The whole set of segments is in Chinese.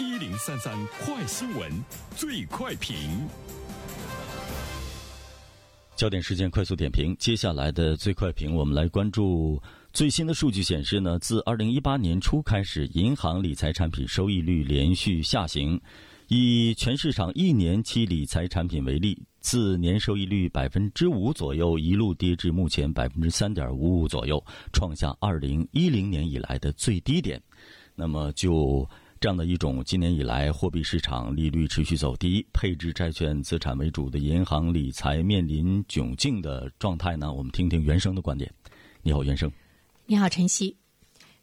一零三三快新闻，最快评。焦点事件快速点评，接下来的最快评，我们来关注最新的数据显示呢，自二零一八年初开始，银行理财产品收益率连续下行。以全市场一年期理财产品为例，自年收益率百分之五左右一路跌至目前百分之三点五五左右，创下二零一零年以来的最低点。那么就。这样的一种今年以来货币市场利率持续走低、配置债券资产为主的银行理财面临窘境的状态呢？我们听听原生的观点。你好，原生。你好，晨曦。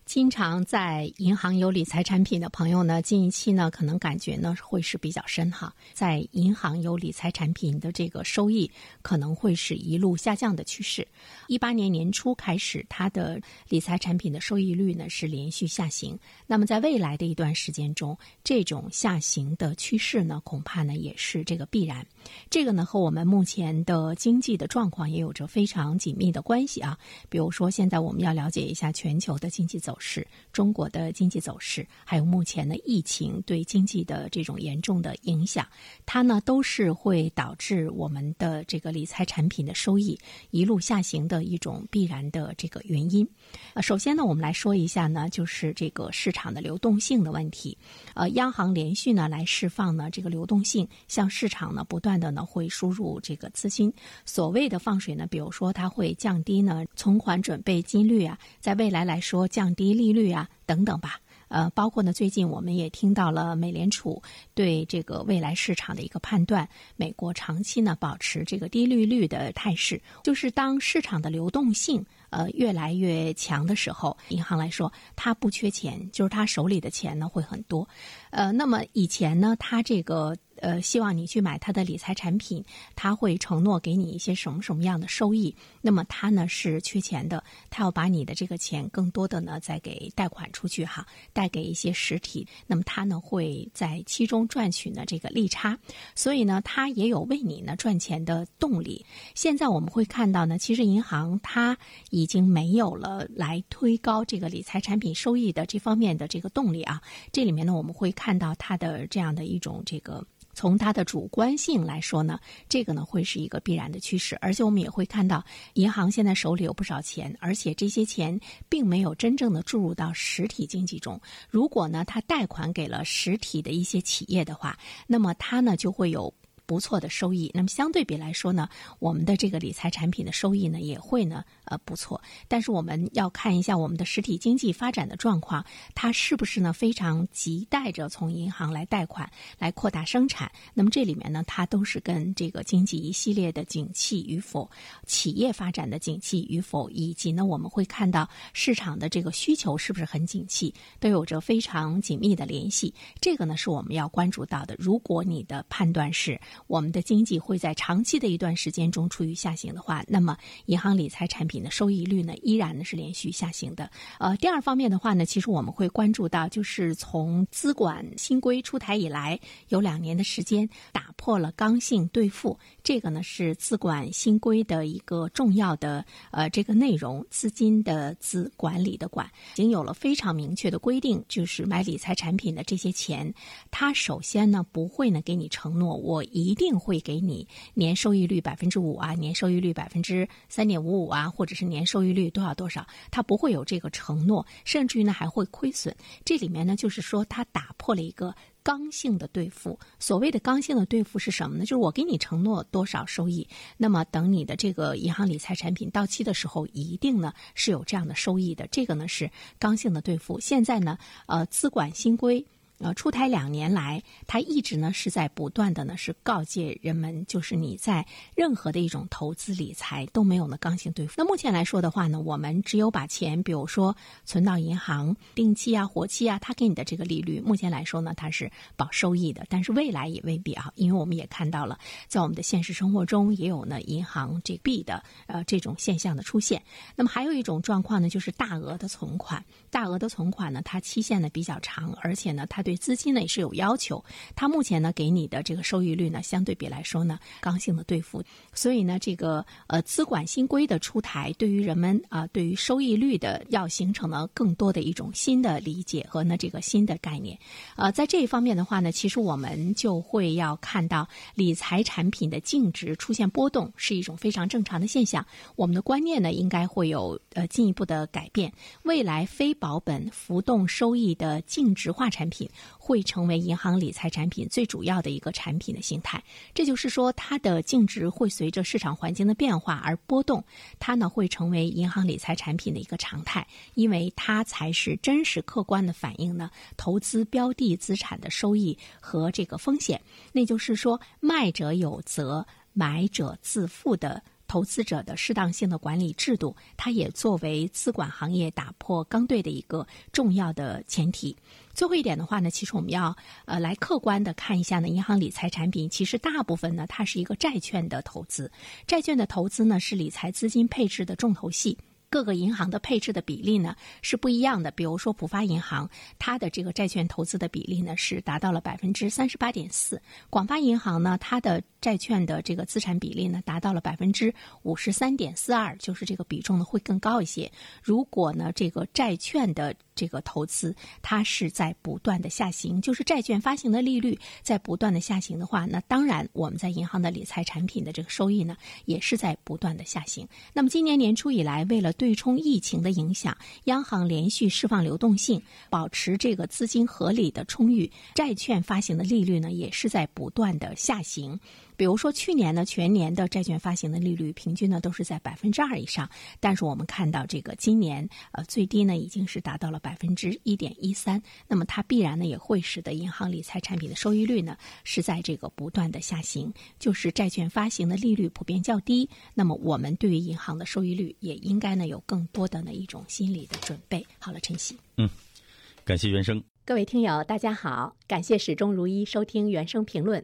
经常在银行有理财产品的朋友呢，近一期呢可能感觉呢会是比较深哈。在银行有理财产品的这个收益可能会是一路下降的趋势。一八年年初开始，它的理财产品的收益率呢是连续下行。那么在未来的一段时间中，这种下行的趋势呢，恐怕呢也是这个必然。这个呢和我们目前的经济的状况也有着非常紧密的关系啊。比如说，现在我们要了解一下全球的经济走。势中国的经济走势，还有目前的疫情对经济的这种严重的影响，它呢都是会导致我们的这个理财产品的收益一路下行的一种必然的这个原因。呃，首先呢，我们来说一下呢，就是这个市场的流动性的问题。呃，央行连续呢来释放呢这个流动性，向市场呢不断的呢会输入这个资金。所谓的放水呢，比如说它会降低呢存款准备金率啊，在未来来说降低。低利率啊，等等吧，呃，包括呢，最近我们也听到了美联储对这个未来市场的一个判断，美国长期呢保持这个低利率的态势，就是当市场的流动性呃越来越强的时候，银行来说它不缺钱，就是它手里的钱呢会很多，呃，那么以前呢，它这个。呃，希望你去买他的理财产品，他会承诺给你一些什么什么样的收益？那么他呢是缺钱的，他要把你的这个钱更多的呢再给贷款出去哈，贷给一些实体，那么他呢会在其中赚取呢这个利差，所以呢他也有为你呢赚钱的动力。现在我们会看到呢，其实银行它已经没有了来推高这个理财产品收益的这方面的这个动力啊。这里面呢我们会看到它的这样的一种这个。从它的主观性来说呢，这个呢会是一个必然的趋势，而且我们也会看到，银行现在手里有不少钱，而且这些钱并没有真正的注入到实体经济中。如果呢，它贷款给了实体的一些企业的话，那么它呢就会有。不错的收益，那么相对比来说呢，我们的这个理财产品的收益呢也会呢呃不错，但是我们要看一下我们的实体经济发展的状况，它是不是呢非常急待着从银行来贷款来扩大生产？那么这里面呢，它都是跟这个经济一系列的景气与否、企业发展的景气与否，以及呢我们会看到市场的这个需求是不是很景气，都有着非常紧密的联系。这个呢是我们要关注到的。如果你的判断是。我们的经济会在长期的一段时间中处于下行的话，那么银行理财产品的收益率呢，依然呢是连续下行的。呃，第二方面的话呢，其实我们会关注到，就是从资管新规出台以来，有两年的时间打破了刚性兑付，这个呢是资管新规的一个重要的呃这个内容，资金的资管理的管，已经有了非常明确的规定，就是买理财产品的这些钱，它首先呢不会呢给你承诺我。一定会给你年收益率百分之五啊，年收益率百分之三点五五啊，或者是年收益率多少多少，他不会有这个承诺，甚至于呢还会亏损。这里面呢就是说，他打破了一个刚性的兑付。所谓的刚性的兑付是什么呢？就是我给你承诺多少收益，那么等你的这个银行理财产品到期的时候，一定呢是有这样的收益的。这个呢是刚性的兑付。现在呢，呃，资管新规。呃，出台两年来，它一直呢是在不断的呢是告诫人们，就是你在任何的一种投资理财都没有呢刚性兑付。那目前来说的话呢，我们只有把钱，比如说存到银行定期啊、活期啊，它给你的这个利率，目前来说呢它是保收益的，但是未来也未必啊，因为我们也看到了，在我们的现实生活中也有呢银行这币的呃这种现象的出现。那么还有一种状况呢，就是大额的存款，大额的存款呢，它期限呢比较长，而且呢它。对资金呢也是有要求。它目前呢给你的这个收益率呢，相对比来说呢刚性的兑付。所以呢，这个呃资管新规的出台，对于人们啊，对于收益率的要形成了更多的一种新的理解和呢这个新的概念。呃，在这一方面的话呢，其实我们就会要看到理财产品的净值出现波动是一种非常正常的现象。我们的观念呢，应该会有呃进一步的改变。未来非保本浮动收益的净值化产品会成为银行理财产品最主要的一个产品的形态。这就是说，它的净值会随着市场环境的变化而波动，它呢会成为银行理财产品的一个常态，因为它才是真实客观的反映呢投资标的资产的收益和这个风险。那就是说，卖者有责，买者自负的。投资者的适当性的管理制度，它也作为资管行业打破刚兑的一个重要的前提。最后一点的话呢，其实我们要呃来客观的看一下呢，银行理财产品其实大部分呢，它是一个债券的投资，债券的投资呢是理财资金配置的重头戏。各个银行的配置的比例呢是不一样的。比如说，浦发银行它的这个债券投资的比例呢是达到了百分之三十八点四，广发银行呢它的债券的这个资产比例呢达到了百分之五十三点四二，就是这个比重呢会更高一些。如果呢这个债券的这个投资它是在不断的下行，就是债券发行的利率在不断的下行的话，那当然我们在银行的理财产品的这个收益呢也是在不断的下行。那么今年年初以来，为了对冲疫情的影响，央行连续释放流动性，保持这个资金合理的充裕，债券发行的利率呢也是在不断的下行。比如说，去年呢，全年的债券发行的利率平均呢都是在百分之二以上，但是我们看到这个今年呃最低呢已经是达到了百分之一点一三，那么它必然呢也会使得银行理财产品的收益率呢是在这个不断的下行，就是债券发行的利率普遍较低，那么我们对于银行的收益率也应该呢有更多的呢一种心理的准备。好了，晨曦，嗯，感谢原生，各位听友大家好，感谢始终如一收听原声评论。